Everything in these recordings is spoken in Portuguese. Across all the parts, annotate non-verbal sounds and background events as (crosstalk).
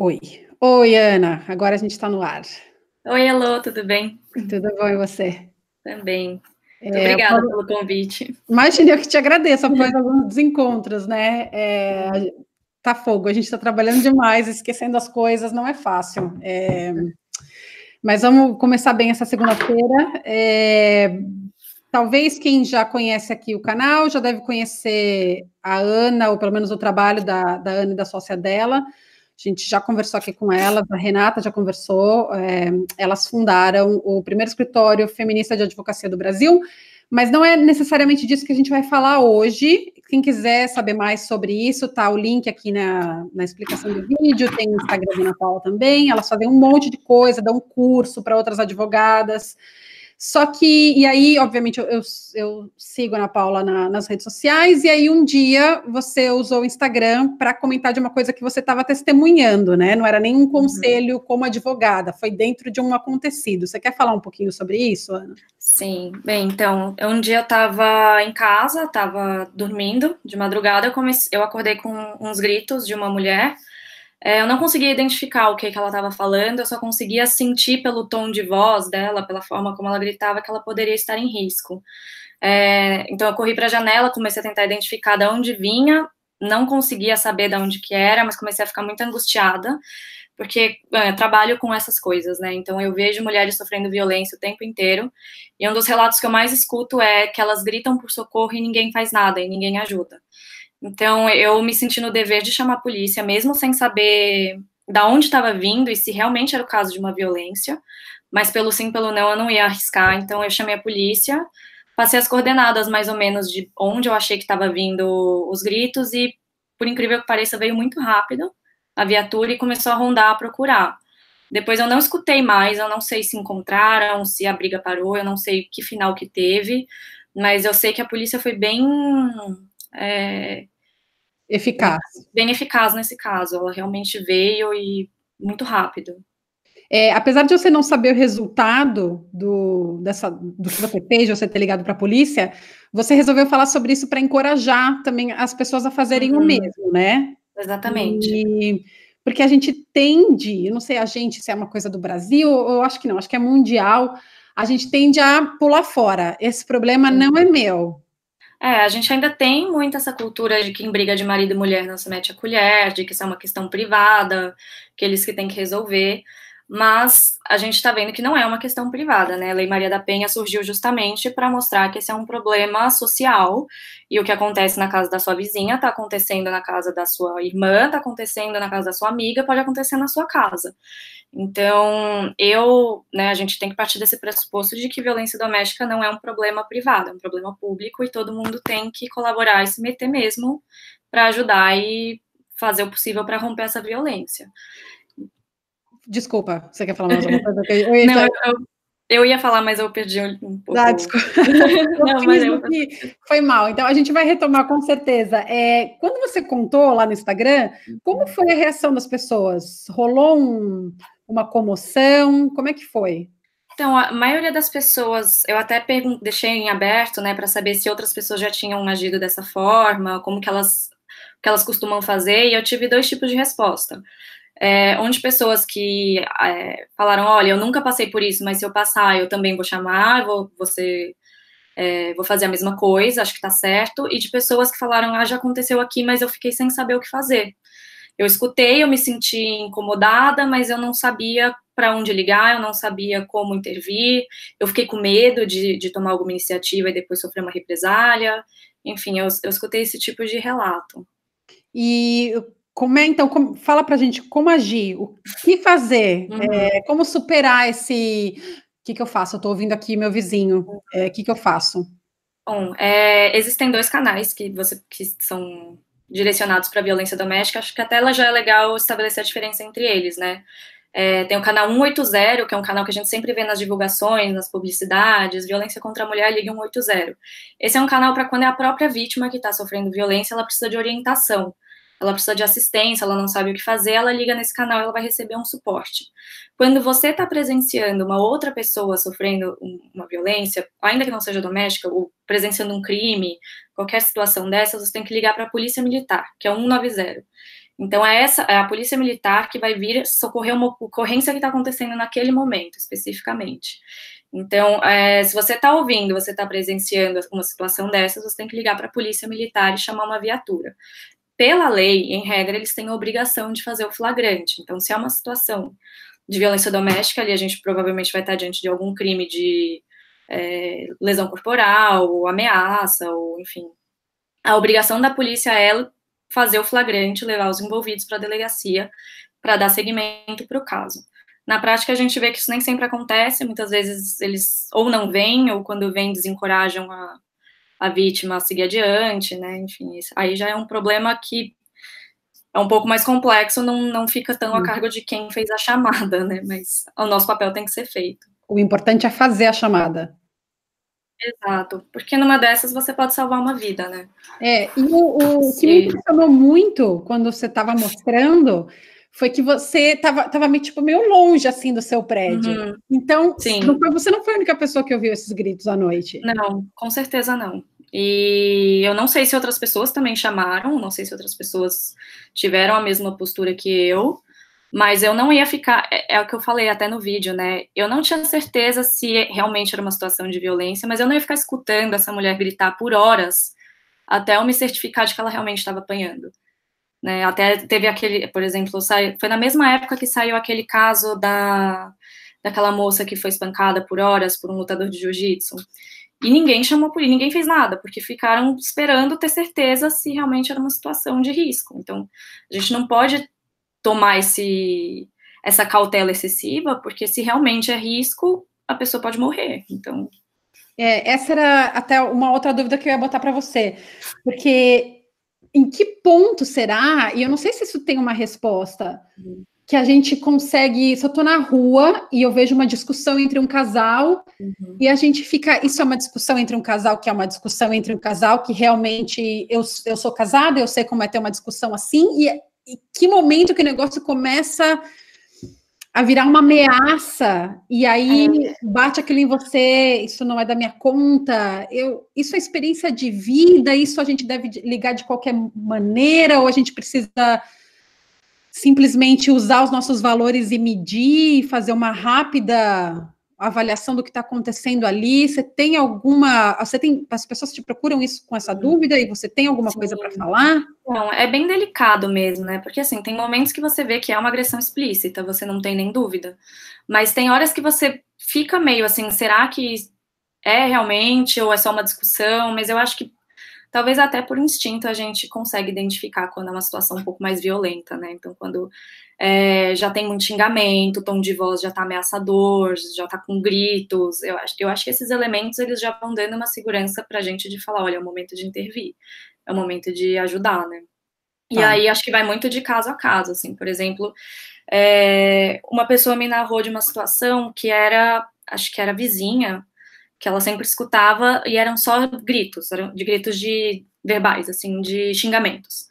Oi. Oi, Ana. Agora a gente está no ar. Oi, Elô, tudo bem? Tudo bom e você? Também. Muito é, obrigada pelo convite. Imagina, eu que te agradeço após alguns desencontros, né? É, tá fogo, a gente está trabalhando demais, esquecendo as coisas, não é fácil. É, mas vamos começar bem essa segunda-feira. É, talvez quem já conhece aqui o canal já deve conhecer a Ana, ou pelo menos o trabalho da, da Ana e da sócia dela. A gente já conversou aqui com elas, a Renata já conversou. É, elas fundaram o primeiro escritório feminista de advocacia do Brasil, mas não é necessariamente disso que a gente vai falar hoje. Quem quiser saber mais sobre isso, tá o link aqui na, na explicação do vídeo, tem o Instagram da Natal também. Elas fazem um monte de coisa, dão curso para outras advogadas. Só que, e aí, obviamente, eu, eu, eu sigo a Ana Paula na, nas redes sociais, e aí um dia você usou o Instagram para comentar de uma coisa que você estava testemunhando, né? Não era nenhum uhum. conselho uhum. como advogada, foi dentro de um acontecido. Você quer falar um pouquinho sobre isso, Ana? Sim, bem, então, um dia eu estava em casa, estava dormindo de madrugada, eu, comecei, eu acordei com uns gritos de uma mulher é, eu não conseguia identificar o que, que ela estava falando, eu só conseguia sentir pelo tom de voz dela, pela forma como ela gritava, que ela poderia estar em risco. É, então eu corri para a janela, comecei a tentar identificar de onde vinha, não conseguia saber de onde que era, mas comecei a ficar muito angustiada, porque trabalho com essas coisas, né? Então eu vejo mulheres sofrendo violência o tempo inteiro, e um dos relatos que eu mais escuto é que elas gritam por socorro e ninguém faz nada, e ninguém ajuda. Então eu me senti no dever de chamar a polícia, mesmo sem saber da onde estava vindo e se realmente era o caso de uma violência, mas pelo sim, pelo não, eu não ia arriscar, então eu chamei a polícia, passei as coordenadas mais ou menos de onde eu achei que estava vindo os gritos e, por incrível que pareça, veio muito rápido a viatura e começou a rondar, a procurar. Depois eu não escutei mais, eu não sei se encontraram, se a briga parou, eu não sei que final que teve, mas eu sei que a polícia foi bem é, eficaz. Bem eficaz nesse caso. Ela realmente veio e muito rápido. É, apesar de você não saber o resultado do, dessa, do que você fez, de você ter ligado para a polícia, você resolveu falar sobre isso para encorajar também as pessoas a fazerem uhum. o mesmo, né? Exatamente. E, porque a gente tende, eu não sei a gente se é uma coisa do Brasil, eu acho que não, acho que é mundial, a gente tende a pular fora. Esse problema não é meu. É, a gente ainda tem muito essa cultura de que em briga de marido e mulher não se mete a colher, de que isso é uma questão privada, que eles que têm que resolver mas a gente está vendo que não é uma questão privada, né? A Lei Maria da Penha surgiu justamente para mostrar que esse é um problema social e o que acontece na casa da sua vizinha está acontecendo na casa da sua irmã, está acontecendo na casa da sua amiga, pode acontecer na sua casa. Então, eu, né, a gente tem que partir desse pressuposto de que violência doméstica não é um problema privado, é um problema público e todo mundo tem que colaborar e se meter mesmo para ajudar e fazer o possível para romper essa violência. Desculpa, você quer falar mais alguma coisa? Eu ia, Não, eu, eu ia falar, mas eu perdi um pouco. Ah, desculpa. (laughs) Não, mas eu... Foi mal. Então, a gente vai retomar com certeza. É, quando você contou lá no Instagram, como foi a reação das pessoas? Rolou um, uma comoção? Como é que foi? Então, a maioria das pessoas, eu até deixei em aberto, né, para saber se outras pessoas já tinham agido dessa forma, como que elas, que elas costumam fazer, e eu tive dois tipos de resposta é, onde pessoas que é, falaram, olha, eu nunca passei por isso, mas se eu passar, eu também vou chamar, vou, você, é, vou fazer a mesma coisa, acho que tá certo, e de pessoas que falaram, ah, já aconteceu aqui, mas eu fiquei sem saber o que fazer. Eu escutei, eu me senti incomodada, mas eu não sabia para onde ligar, eu não sabia como intervir, eu fiquei com medo de, de tomar alguma iniciativa e depois sofrer uma represália, enfim, eu, eu escutei esse tipo de relato. E como é, então, como, fala pra gente como agir, o que fazer, uhum. é, como superar esse. O que, que eu faço? Eu tô ouvindo aqui meu vizinho. É, o que, que eu faço? Bom, é, existem dois canais que, você, que são direcionados para violência doméstica. Acho que até ela já é legal estabelecer a diferença entre eles, né? É, tem o canal 180, que é um canal que a gente sempre vê nas divulgações, nas publicidades, violência contra a mulher, ligue 180. Esse é um canal para quando é a própria vítima que está sofrendo violência, ela precisa de orientação ela precisa de assistência, ela não sabe o que fazer, ela liga nesse canal, ela vai receber um suporte. Quando você está presenciando uma outra pessoa sofrendo uma violência, ainda que não seja doméstica, ou presenciando um crime, qualquer situação dessas, você tem que ligar para a polícia militar, que é 190. Então, é, essa, é a polícia militar que vai vir socorrer uma ocorrência que está acontecendo naquele momento, especificamente. Então, é, se você está ouvindo, você está presenciando uma situação dessas, você tem que ligar para a polícia militar e chamar uma viatura. Pela lei, em regra, eles têm a obrigação de fazer o flagrante. Então, se é uma situação de violência doméstica, ali a gente provavelmente vai estar diante de algum crime de é, lesão corporal, ou ameaça, ou enfim. A obrigação da polícia é fazer o flagrante, levar os envolvidos para a delegacia para dar seguimento para o caso. Na prática, a gente vê que isso nem sempre acontece, muitas vezes eles ou não vêm, ou quando vêm, desencorajam a, a vítima a seguir adiante, né? Enfim, isso, aí já é um problema que é um pouco mais complexo, não, não fica tão a cargo de quem fez a chamada, né? Mas o nosso papel tem que ser feito. O importante é fazer a chamada. Exato, porque numa dessas você pode salvar uma vida, né? É, e o, o que me impressionou muito quando você estava mostrando foi que você estava tava meio, tipo, meio longe, assim, do seu prédio. Uhum. Então, não foi, você não foi a única pessoa que ouviu esses gritos à noite. Não, com certeza não. E eu não sei se outras pessoas também chamaram, não sei se outras pessoas tiveram a mesma postura que eu, mas eu não ia ficar, é, é, o que eu falei até no vídeo, né? Eu não tinha certeza se realmente era uma situação de violência, mas eu não ia ficar escutando essa mulher gritar por horas até eu me certificar de que ela realmente estava apanhando. Né? Até teve aquele, por exemplo, foi na mesma época que saiu aquele caso da daquela moça que foi espancada por horas por um lutador de jiu-jitsu. E ninguém chamou por ninguém fez nada, porque ficaram esperando ter certeza se realmente era uma situação de risco. Então, a gente não pode tomar esse, essa cautela excessiva, porque se realmente é risco, a pessoa pode morrer. Então. É, essa era até uma outra dúvida que eu ia botar para você, porque em que ponto será, e eu não sei se isso tem uma resposta, uhum. que a gente consegue, se eu estou na rua e eu vejo uma discussão entre um casal, uhum. e a gente fica, isso é uma discussão entre um casal que é uma discussão entre um casal que realmente eu, eu sou casada, eu sei como é ter uma discussão assim, e e que momento que o negócio começa a virar uma ameaça e aí é. bate aquilo em você, isso não é da minha conta. Eu, isso é experiência de vida, isso a gente deve ligar de qualquer maneira ou a gente precisa simplesmente usar os nossos valores e medir, fazer uma rápida avaliação do que está acontecendo ali? Você tem alguma. Você tem. As pessoas te procuram isso com essa dúvida e você tem alguma Sim. coisa para falar? Não, é bem delicado mesmo, né? Porque assim, tem momentos que você vê que é uma agressão explícita, você não tem nem dúvida. Mas tem horas que você fica meio assim, será que é realmente ou é só uma discussão? Mas eu acho que talvez até por instinto a gente consegue identificar quando é uma situação um pouco mais violenta, né? Então, quando é, já tem muito xingamento, o tom de voz já tá ameaçador, já tá com gritos. Eu acho, eu acho que esses elementos eles já vão dando uma segurança pra gente de falar, olha, é o momento de intervir, é o momento de ajudar, né? E ah. aí acho que vai muito de caso a caso, assim, por exemplo, é, uma pessoa me narrou de uma situação que era, acho que era vizinha, que ela sempre escutava e eram só gritos, eram de gritos de verbais, assim, de xingamentos.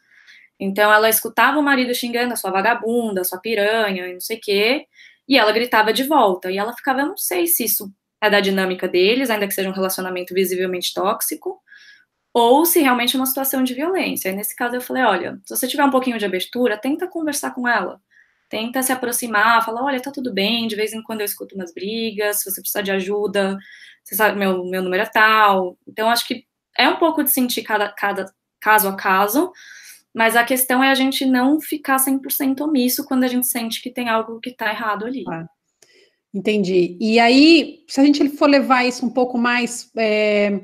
Então ela escutava o marido xingando a sua vagabunda, a sua piranha e não sei o quê, e ela gritava de volta. E ela ficava, eu não sei se isso é da dinâmica deles, ainda que seja um relacionamento visivelmente tóxico, ou se realmente é uma situação de violência. E nesse caso eu falei, olha, se você tiver um pouquinho de abertura, tenta conversar com ela. Tenta se aproximar, fala, olha, tá tudo bem, de vez em quando eu escuto umas brigas, se você precisar de ajuda, você sabe, meu, meu número é tal. Então, acho que é um pouco de sentir cada, cada caso a caso, mas a questão é a gente não ficar 100% omisso quando a gente sente que tem algo que está errado ali. Ah, entendi. E aí, se a gente for levar isso um pouco mais. É,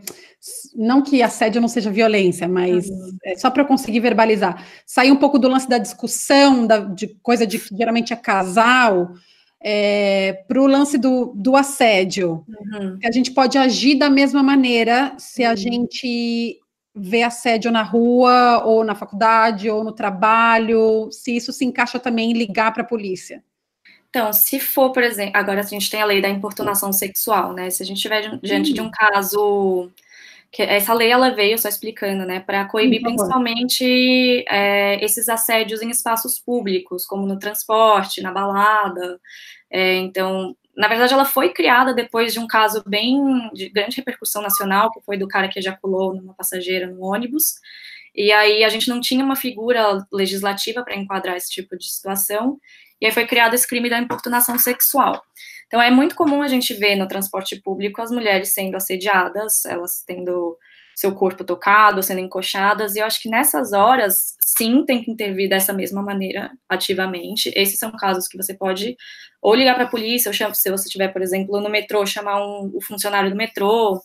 não que assédio não seja violência, mas uhum. é só para eu conseguir verbalizar. Sair um pouco do lance da discussão, da, de coisa de que geralmente é casal. É, para o lance do, do assédio, uhum. a gente pode agir da mesma maneira se a uhum. gente ver assédio na rua, ou na faculdade, ou no trabalho, se isso se encaixa também em ligar para a polícia. Então, se for, por exemplo, agora a gente tem a lei da importunação sexual, né? Se a gente estiver diante de um caso que essa lei ela veio só explicando, né, para coibir principalmente é, esses assédios em espaços públicos, como no transporte, na balada. É, então, na verdade, ela foi criada depois de um caso bem de grande repercussão nacional, que foi do cara que ejaculou numa passageira no ônibus. E aí a gente não tinha uma figura legislativa para enquadrar esse tipo de situação, e aí foi criado esse crime da importunação sexual. Então é muito comum a gente ver no transporte público as mulheres sendo assediadas, elas tendo seu corpo tocado, sendo encoxadas, e eu acho que nessas horas, sim, tem que intervir dessa mesma maneira, ativamente. Esses são casos que você pode ou ligar para a polícia, ou se você estiver, por exemplo, no metrô, chamar um, o funcionário do metrô.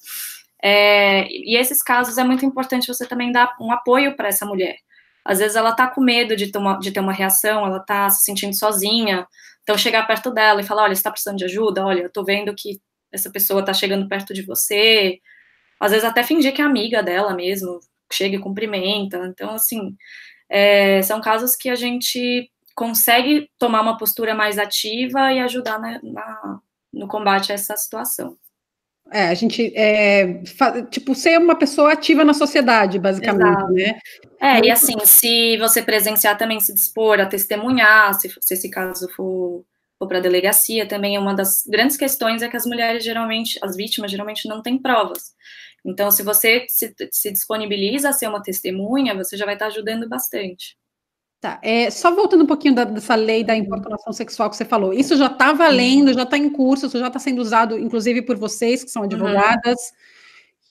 É, e esses casos é muito importante você também dar um apoio para essa mulher. Às vezes ela está com medo de, tomar, de ter uma reação, ela está se sentindo sozinha, então chegar perto dela e falar, olha, você está precisando de ajuda? Olha, eu estou vendo que essa pessoa está chegando perto de você, às vezes até fingir que é amiga dela mesmo, chega e cumprimenta. Então, assim, é, são casos que a gente consegue tomar uma postura mais ativa e ajudar na, na, no combate a essa situação. É, a gente, é, tipo, ser uma pessoa ativa na sociedade, basicamente, Exato. né? É, e assim, se você presenciar também se dispor a testemunhar, se, se esse caso for for para a delegacia, também é uma das grandes questões é que as mulheres geralmente, as vítimas geralmente não têm provas. Então, se você se, se disponibiliza a ser uma testemunha, você já vai estar ajudando bastante. Tá, é, só voltando um pouquinho da, dessa lei da importunação sexual que você falou, isso já está valendo, já está em curso, isso já está sendo usado, inclusive, por vocês, que são advogadas. Uhum.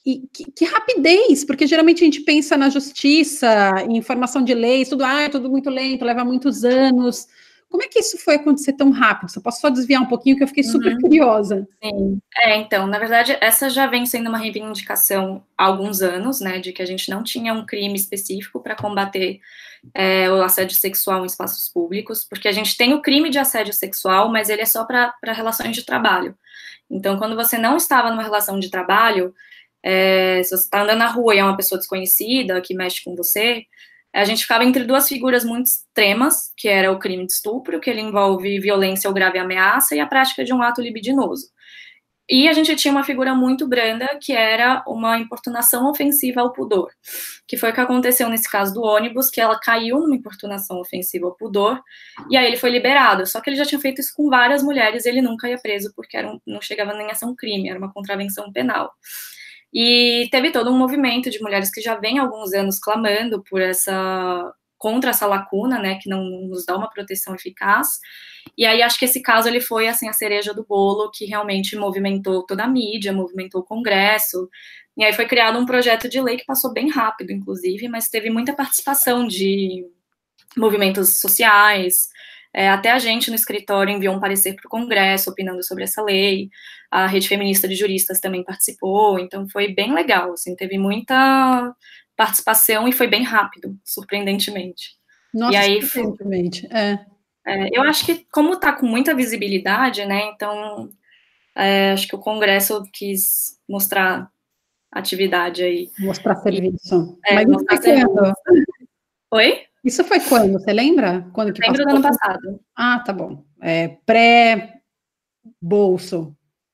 E que, que, rapidez, porque geralmente a gente pensa na justiça, em informação de leis, tudo, ah, é tudo muito lento, leva muitos anos. Como é que isso foi acontecer tão rápido? Você posso só desviar um pouquinho, que eu fiquei super uhum. curiosa. Sim. É, então, na verdade, essa já vem sendo uma reivindicação há alguns anos, né, de que a gente não tinha um crime específico para combater é, o assédio sexual em espaços públicos, porque a gente tem o crime de assédio sexual, mas ele é só para relações de trabalho. Então, quando você não estava numa relação de trabalho, é, se você está andando na rua e é uma pessoa desconhecida que mexe com você, a gente ficava entre duas figuras muito extremas, que era o crime de estupro, que ele envolve violência ou grave ameaça, e a prática de um ato libidinoso. E a gente tinha uma figura muito branda, que era uma importunação ofensiva ao pudor, que foi o que aconteceu nesse caso do ônibus, que ela caiu numa importunação ofensiva ao pudor, e aí ele foi liberado. Só que ele já tinha feito isso com várias mulheres, ele nunca ia preso, porque um, não chegava nem a ser um crime, era uma contravenção penal. E teve todo um movimento de mulheres que já vem há alguns anos clamando por essa contra essa lacuna, né, que não nos dá uma proteção eficaz. E aí acho que esse caso ele foi assim a cereja do bolo que realmente movimentou toda a mídia, movimentou o Congresso. E aí foi criado um projeto de lei que passou bem rápido, inclusive, mas teve muita participação de movimentos sociais, é, até a gente no escritório enviou um parecer para o Congresso opinando sobre essa lei. A rede feminista de juristas também participou, então foi bem legal. Assim, teve muita participação e foi bem rápido, surpreendentemente. Nossa, e aí, surpreendentemente. É. É, eu acho que como está com muita visibilidade, né? Então é, acho que o Congresso quis mostrar atividade aí. Mostrar serviço. É, Mas mostrar serviço. Oi? Isso foi quando? Você lembra? Quando que Lembro do ano passado. Ah, tá bom. É pré-bolso.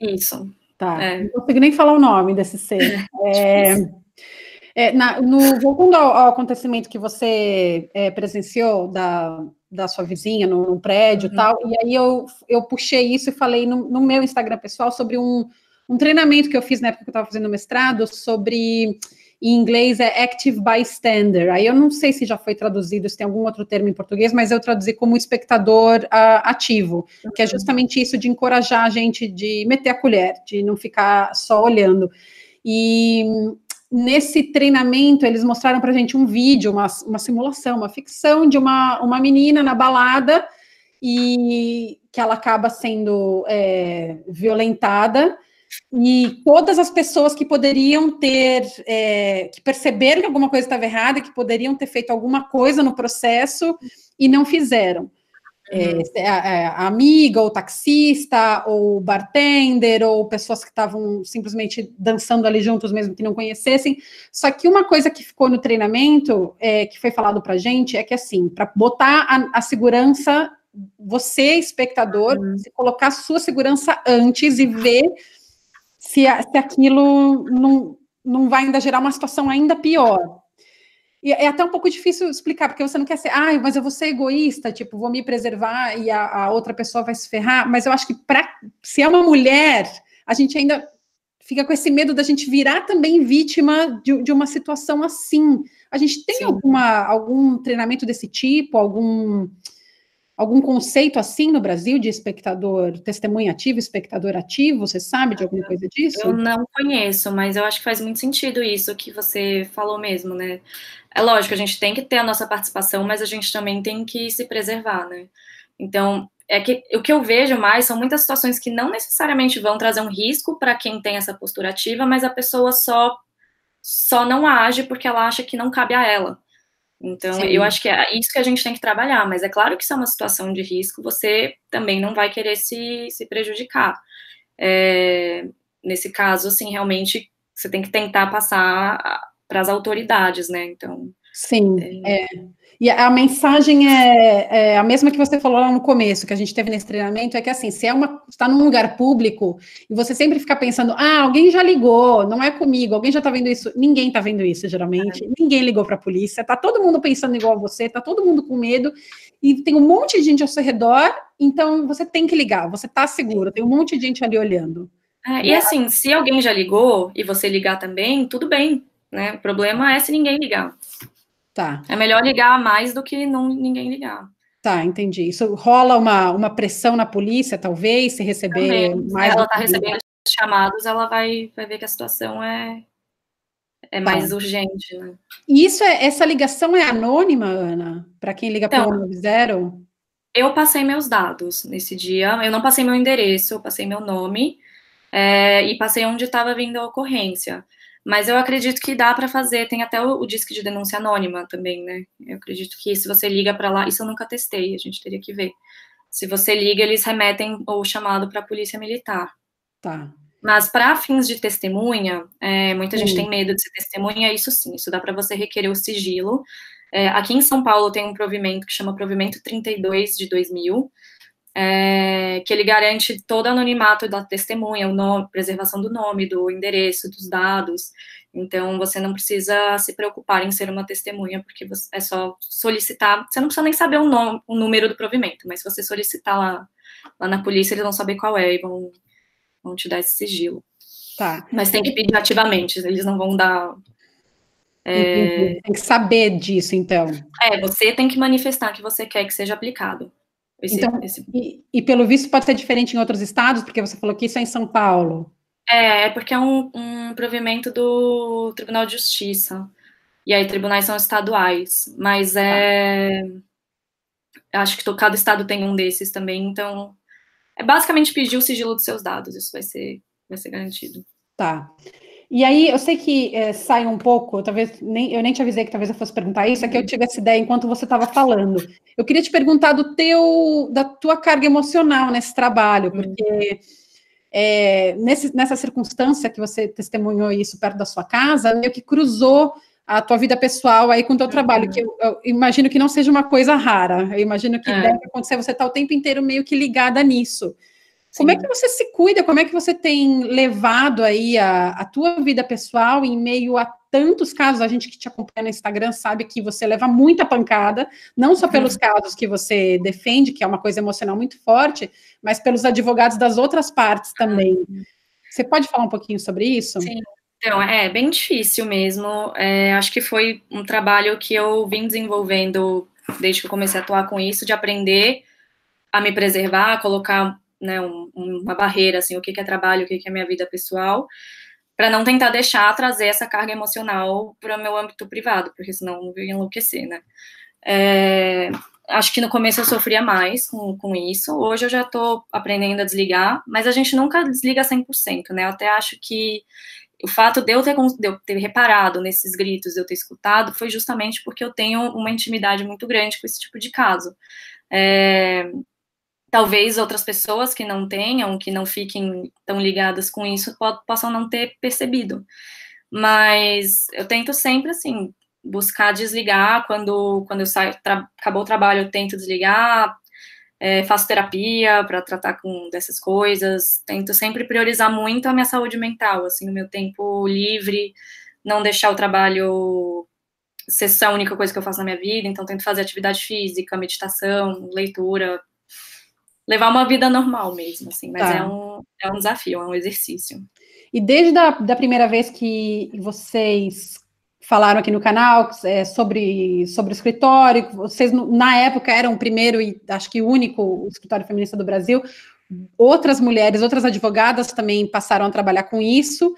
Isso. Tá. É. Não consigo nem falar o nome desse ser. É, é, na, no, voltando ao, ao, acontecimento que você é, presenciou da, da sua vizinha no, prédio e uhum. tal, e aí eu, eu puxei isso e falei no, no meu Instagram pessoal sobre um, um treinamento que eu fiz na época que eu estava fazendo mestrado sobre em inglês é active bystander. Aí eu não sei se já foi traduzido, se tem algum outro termo em português, mas eu traduzi como espectador uh, ativo, uhum. que é justamente isso de encorajar a gente de meter a colher, de não ficar só olhando. E nesse treinamento eles mostraram para gente um vídeo, uma, uma simulação, uma ficção de uma, uma menina na balada e que ela acaba sendo é, violentada e todas as pessoas que poderiam ter, é, que perceberam que alguma coisa estava errada, que poderiam ter feito alguma coisa no processo e não fizeram. É, uhum. É, a, a, amiga, ou taxista, ou bartender, ou pessoas que estavam simplesmente dançando ali juntos, mesmo que não conhecessem. Só que uma coisa que ficou no treinamento, é, que foi falado para gente, é que assim, para botar a, a, segurança, você, espectador, uhum. se colocar a sua segurança antes e ver se, se aquilo não, não vai ainda gerar uma situação ainda pior. E é até um pouco difícil explicar, porque você não quer ser, ah, mas eu vou ser egoísta, tipo, vou me preservar e a, a outra pessoa vai se ferrar. Mas eu acho que para se é uma mulher, a gente ainda fica com esse medo da gente virar também vítima de, de uma situação assim. A gente tem alguma, algum treinamento desse tipo, algum algum conceito assim no Brasil de espectador, testemunha ativo, espectador ativo? Você sabe de alguma coisa disso? Eu não conheço, mas eu acho que faz muito sentido isso que você falou mesmo, né? É lógico, a gente tem que ter a nossa participação, mas a gente também tem que se preservar, né? Então, é que o que eu vejo mais são muitas situações que não necessariamente vão trazer um risco para quem tem essa postura ativa, mas a pessoa só só não age porque ela acha que não cabe a ela. Então, Sim. eu acho que é isso que a gente tem que trabalhar, mas é claro que se é uma situação de risco, você também não vai querer se, se prejudicar. É, nesse caso, assim, realmente você tem que tentar passar para as autoridades, né? Então. Sim, é, é e a mensagem é, é, a mesma que você falou lá no começo, que a gente teve nesse treinamento, é que assim, se é uma está num lugar público e você sempre fica pensando, ah, alguém já ligou, não é comigo, alguém já está vendo isso, ninguém está vendo isso geralmente, é. ninguém ligou para a polícia, tá todo mundo pensando igual a você, tá todo mundo com medo e tem um monte de gente ao seu redor, então você tem que ligar, você está seguro, tem um monte de gente ali olhando. É, e assim, se alguém já ligou e você ligar também, tudo bem, né? O problema é se ninguém ligar. Tá. É melhor ligar mais do que não ninguém ligar. Tá, entendi. Isso rola uma, uma pressão na polícia, talvez, se receber Também. mais. Se ela está recebendo chamados, ela vai, vai ver que a situação é, é tá. mais urgente, né? E isso é, essa ligação é anônima, Ana? Para quem liga então, para o zero? Eu passei meus dados nesse dia. Eu não passei meu endereço, eu passei meu nome é, e passei onde estava vindo a ocorrência. Mas eu acredito que dá para fazer, tem até o, o, disque de denúncia anônima também, né? Eu acredito que se você liga para lá, isso eu nunca testei, a gente teria que ver. Se você liga, eles remetem o chamado para a polícia militar. Tá. Mas para fins de testemunha, é, muita sim. gente tem medo de ser testemunha, isso sim, isso dá para você requerer o sigilo. É, aqui em São Paulo tem um provimento que chama Provimento 32 de 2000, é, que ele garante todo o anonimato da testemunha, o nome, preservação do nome, do endereço, dos dados. Então, você não precisa se preocupar em ser uma testemunha, porque você, é só solicitar. Você não precisa nem saber o, nome, o número do provimento, mas se você solicitar lá, lá na polícia, eles vão saber qual é e vão, vão te dar esse sigilo. Tá. Mas tem que pedir ativamente, eles não vão dar. É... Tem que saber disso, então. É, você tem que manifestar que você quer que seja aplicado. Esse, então, esse... E, e, pelo visto pode ser diferente em outros estados, porque você falou que isso é em São Paulo. É, é porque é um, um provimento do Tribunal de Justiça. E aí, tribunais são estaduais. Mas é. Ah. Acho que cada estado tem um desses também, então. É basicamente pedir o sigilo dos seus dados, isso vai ser, vai ser garantido. Tá. E aí, eu sei que é, sai um pouco, talvez nem, eu nem te avisei que talvez eu fosse perguntar isso, é que eu tive essa ideia enquanto você estava falando. Eu queria te perguntar do teu, da tua carga emocional nesse trabalho, hum. porque é, nesse, nessa circunstância que você testemunhou isso perto da sua casa, meio que cruzou a tua vida pessoal aí com o teu trabalho, que eu, eu, imagino que não seja uma coisa rara. Eu imagino que é. deve acontecer, você está o tempo inteiro meio que ligada nisso. Como é que você se cuida? Como é que você tem levado aí a, a tua vida pessoal em meio a tantos casos? A gente que te acompanha no Instagram sabe que você leva muita pancada, não só pelos uhum. casos que você defende, que é uma coisa emocional muito forte, mas pelos advogados das outras partes também. Uhum. Você pode falar um pouquinho sobre isso? Sim. Então, é bem difícil mesmo. É, acho que foi um trabalho que eu vim desenvolvendo desde que eu comecei a atuar com isso, de aprender a me preservar, a colocar né, um, uma barreira, assim, o que, é trabalho, o que, é minha vida pessoal, para não tentar deixar trazer essa carga emocional para o meu âmbito privado, porque senão eu ia enlouquecer, né. É, acho que no começo eu sofria mais com, com isso, hoje eu já estou aprendendo a desligar, mas a gente nunca desliga 100%, né, eu até acho que o fato de eu, ter, de eu ter reparado nesses gritos, de eu ter escutado, foi justamente porque eu tenho uma intimidade muito grande com esse tipo de caso. É, talvez outras pessoas que não tenham, que não fiquem tão ligadas com isso, possam não ter percebido. Mas eu tento sempre, assim, buscar desligar quando, quando eu saio, acabou o trabalho, eu tento desligar, é, faço terapia para tratar com dessas coisas, tento sempre priorizar muito a minha saúde mental, assim, o meu tempo livre, não deixar o trabalho ser a única coisa que eu faço na minha vida, então tento fazer atividade física, meditação, leitura, levar uma vida normal mesmo, assim, mas tá. é, um, é um desafio, é um exercício. E desde a da primeira vez que vocês falaram aqui no canal é, sobre, sobre o escritório, vocês na época eram o primeiro e acho que o único escritório feminista do Brasil, outras mulheres, outras advogadas também passaram a trabalhar com isso,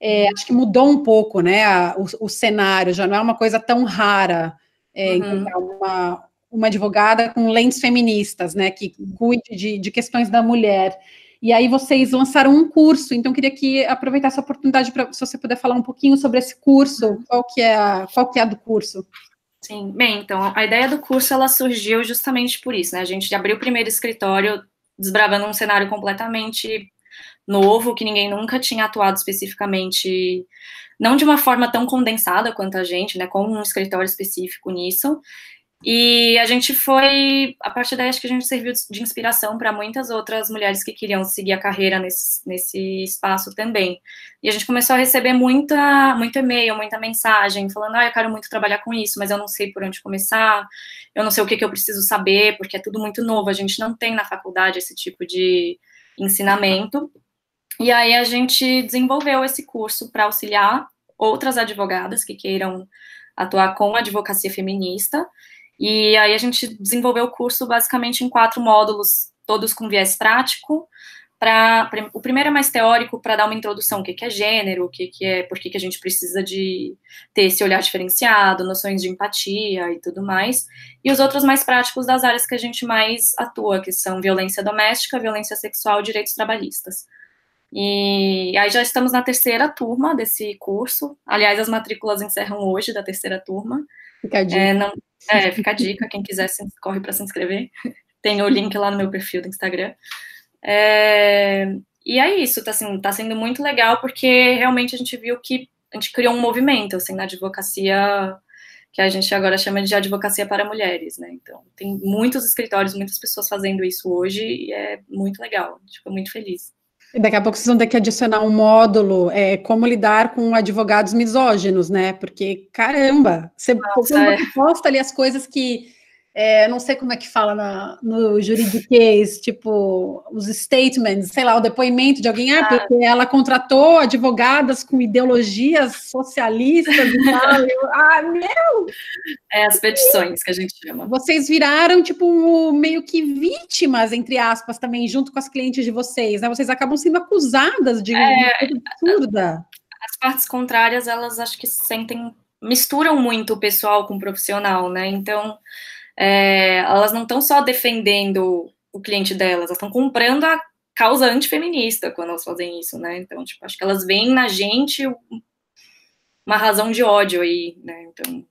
é, acho que mudou um pouco, né, a, o, o, cenário, já não é uma coisa tão rara é, uhum. encontrar uma, uma advogada com lentes feministas, né, que cuide de, de questões da mulher, e aí vocês lançaram um curso, então queria que aproveitar essa oportunidade para se você puder falar um pouquinho sobre esse curso, qual que é a, qual que é a do curso? Sim, bem, então a ideia do curso ela surgiu justamente por isso, né? A gente abriu o primeiro escritório desbravando um cenário completamente novo, que ninguém nunca tinha atuado especificamente, não de uma forma tão condensada quanto a gente, né, com um escritório específico nisso. E a gente foi, a partir daí, acho que a gente serviu de inspiração para muitas outras mulheres que queriam seguir a carreira nesse, nesse espaço também. E a gente começou a receber muita, muito e-mail, muita mensagem, falando: ah, eu quero muito trabalhar com isso, mas eu não sei por onde começar, eu não sei o que, que eu preciso saber, porque é tudo muito novo, a gente não tem na faculdade esse tipo de ensinamento. E aí a gente desenvolveu esse curso para auxiliar outras advogadas que queiram atuar com advocacia feminista. E aí a gente desenvolveu o curso basicamente em quatro módulos, todos com viés prático. Pra, o primeiro é mais teórico para dar uma introdução, o que, que é gênero, o que, que é, por que, que a gente precisa de ter esse olhar diferenciado, noções de empatia e tudo mais. E os outros mais práticos das áreas que a gente mais atua, que são violência doméstica, violência sexual direitos trabalhistas. E aí já estamos na terceira turma desse curso. Aliás, as matrículas encerram hoje da terceira turma. Fica a dica. É, não, é, fica a dica, quem quiser se, corre para se inscrever. (laughs) Tem o link lá no meu perfil do Instagram. É, e é isso, tá, assim, tá sendo muito legal, porque realmente a gente viu que a gente criou um movimento, assim, na advocacia, que a gente agora chama de advocacia para mulheres, né? Então, tem muitos escritórios, muitas pessoas fazendo isso hoje, e é muito legal, fico muito feliz. Daqui a pouco vocês vão ter que adicionar um módulo, é, como lidar com advogados misóginos, né? Porque, caramba, você, Nossa, é. posta ali as coisas que é, não sei como é que fala na, no juridiquês, tipo, os statements, sei lá, o depoimento de alguém, ah, ah. porque ela contratou advogadas com ideologias socialistas e tal. Eu, (laughs) ah, meu! É as petições que a gente chama. Vocês viraram, tipo, meio que vítimas, entre aspas, também, junto com as clientes de vocês, né? Vocês acabam sendo acusadas de é, absurda. As partes contrárias, elas acho que sentem, misturam muito o pessoal com o profissional, né? Então é, elas não estão só defendendo o cliente delas, elas estão comprando a causa antifeminista quando elas fazem isso, né? Então, tipo, acho que elas veem na gente uma razão de ódio aí, né? Então,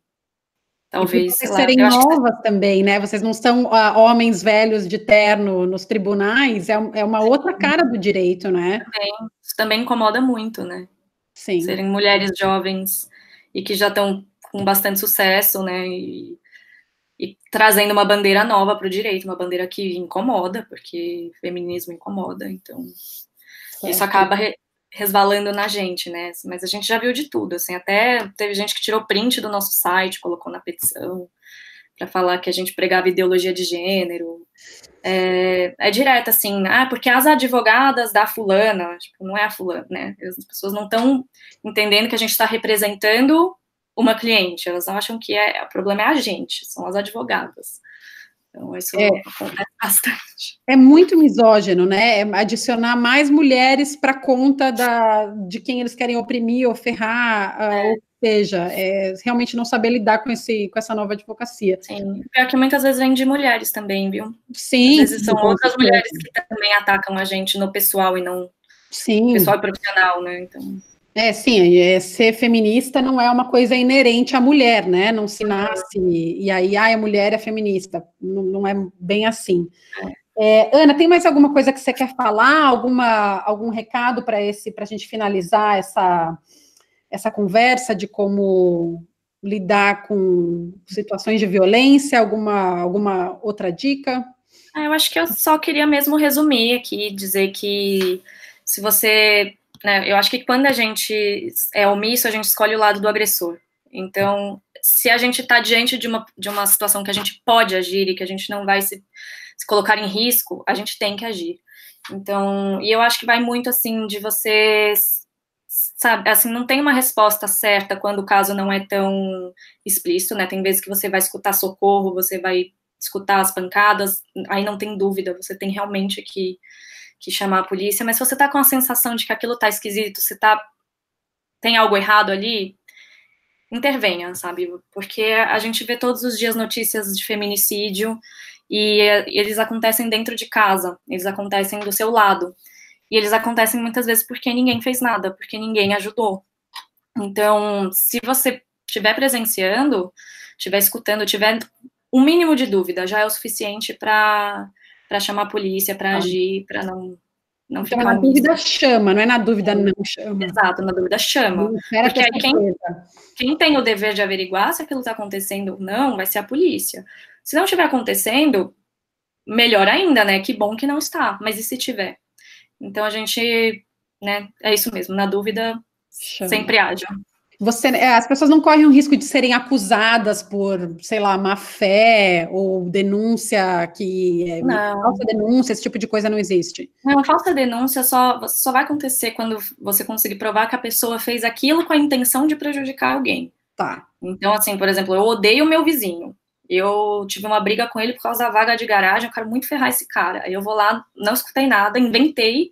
talvez. vocês lá, serem novas que... também, né? Vocês não são uh, homens velhos de terno nos tribunais, é, é uma Sim. outra cara do direito, né? Também, isso também incomoda muito, né? Sim. Serem mulheres jovens e que já estão com bastante sucesso, né? E e trazendo uma bandeira nova para o direito, uma bandeira que incomoda, porque feminismo incomoda, então certo. isso acaba re resvalando na gente, né? Mas a gente já viu de tudo, assim, até teve gente que tirou print do nosso site, colocou na petição para falar que a gente pregava ideologia de gênero. É, é direto assim, ah, porque as advogadas da fulana, tipo, não é a fulana, né? As pessoas não estão entendendo que a gente está representando uma cliente, elas acham que é, o problema é a gente, são as advogadas. Então, isso é, acontece bastante. É muito misógino, né? É adicionar mais mulheres para conta da, de quem eles querem oprimir ou ferrar, ah, é. ou seja, é, realmente não saber lidar com, esse, com essa nova advocacia. Sim, pior que muitas vezes vem de mulheres também, viu? Sim. Às vezes são outras mulheres que também atacam a gente no pessoal e não Sim. pessoal e profissional, né? Então. É, sim, é, ser feminista não é uma coisa inerente à mulher, né? Não se nasce e aí, ah, a mulher é feminista. Não, não é bem assim. É, Ana, tem mais alguma coisa que você quer falar? Alguma, algum recado para esse, para a gente finalizar essa, essa conversa de como lidar com situações de violência? Alguma, alguma outra dica? Ah, eu acho que eu só queria mesmo resumir aqui, dizer que se você né? Eu acho que quando a gente é omisso, a gente escolhe o lado do agressor. Então, se a gente está diante de uma, de uma situação que a gente pode agir e que a gente não vai se, se colocar em risco, a gente tem que agir. Então, e eu acho que vai muito assim de você sabe, assim, não tem uma resposta certa quando o caso não é tão explícito, né? Tem vezes que você vai escutar socorro, você vai escutar as pancadas, aí não tem dúvida, você tem realmente que, que chamar a polícia, mas se você tá com a sensação de que aquilo tá esquisito, você tá tem algo errado ali, intervenha, sabe? Porque a gente vê todos os dias notícias de feminicídio e eles acontecem dentro de casa, eles acontecem do seu lado. E eles acontecem muitas vezes porque ninguém fez nada, porque ninguém ajudou. Então, se você estiver presenciando, estiver escutando, tiver um mínimo de dúvida, já é o suficiente para chamar a polícia, para ah. agir, para não não então, na dúvida chama, não é na dúvida não chama. Exato, na dúvida chama. Porque aí quem, quem tem o dever de averiguar se aquilo está acontecendo ou não vai ser a polícia. Se não estiver acontecendo, melhor ainda, né? Que bom que não está. Mas e se tiver? Então a gente, né, é isso mesmo, na dúvida, Chama. sempre ágil. Você, é, as pessoas não correm o risco de serem acusadas por, sei lá, má fé ou denúncia que é, não. falsa denúncia, esse tipo de coisa não existe. Não, falsa denúncia só, só vai acontecer quando você conseguir provar que a pessoa fez aquilo com a intenção de prejudicar alguém. Tá. Então, assim, por exemplo, eu odeio o meu vizinho. Eu tive uma briga com ele por causa da vaga de garagem, eu quero muito ferrar esse cara. Aí eu vou lá, não escutei nada, inventei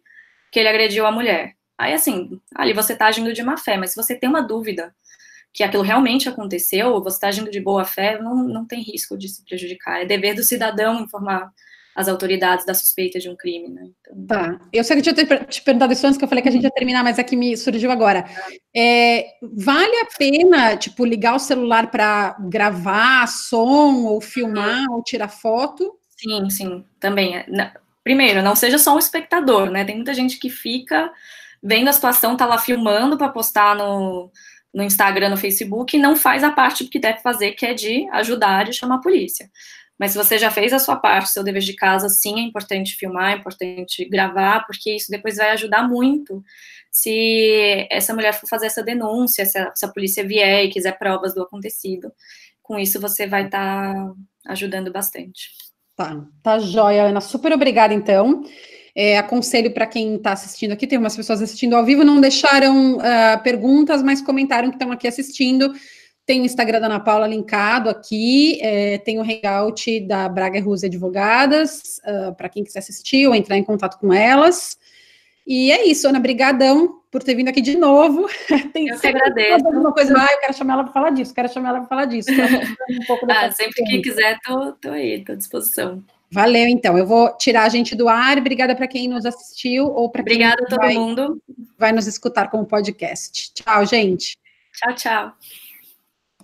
que ele agrediu a mulher. Aí, assim, ali você tá agindo de má fé, mas se você tem uma dúvida que aquilo realmente aconteceu, você está agindo de boa fé, não, não tem risco de se prejudicar. É dever do cidadão informar as autoridades da suspeita de um crime, né? Então... Tá. Eu sei que eu tinha te perguntado isso antes, que eu falei que a gente ia terminar, mas aqui é me surgiu agora. É, vale a pena, tipo, ligar o celular para gravar som, ou filmar, ou tirar foto? Sim, sim, também. É, primeiro, não seja só um espectador, né? Tem muita gente que fica vendo a situação, tá lá filmando para postar no, no Instagram, no Facebook, e não faz a parte que deve fazer, que é de ajudar, de chamar a polícia. Mas se você já fez a sua parte, seu dever de casa, sim, é importante filmar, é importante gravar, porque isso depois vai ajudar muito se essa mulher for fazer essa denúncia, se a, se a polícia vier e quiser provas do acontecido. Com isso, você vai estar tá ajudando bastante. Tá, tá joia, Ana. Super obrigada, então. É, aconselho para quem está assistindo aqui, tem umas pessoas assistindo ao vivo, não deixaram uh, perguntas, mas comentaram que estão aqui assistindo. Tem o Instagram da Ana Paula linkado aqui, é, tem o Hangout da Braga Ruse Advogadas, uh, para quem quiser assistir ou entrar em contato com elas. E é isso, Ana, brigadão por ter vindo aqui de novo. (laughs) Tem eu que agradeço. Alguma coisa, ah, eu quero chamar ela para falar disso, quero chamar ela para falar disso. Um (laughs) ah, sempre que quiser, tô, tô aí, tô à disposição. Valeu, então. Eu vou tirar a gente do ar. Obrigada para quem nos assistiu ou para quem Obrigada a todo vai, mundo. vai nos escutar como podcast. Tchau, gente. Tchau, tchau.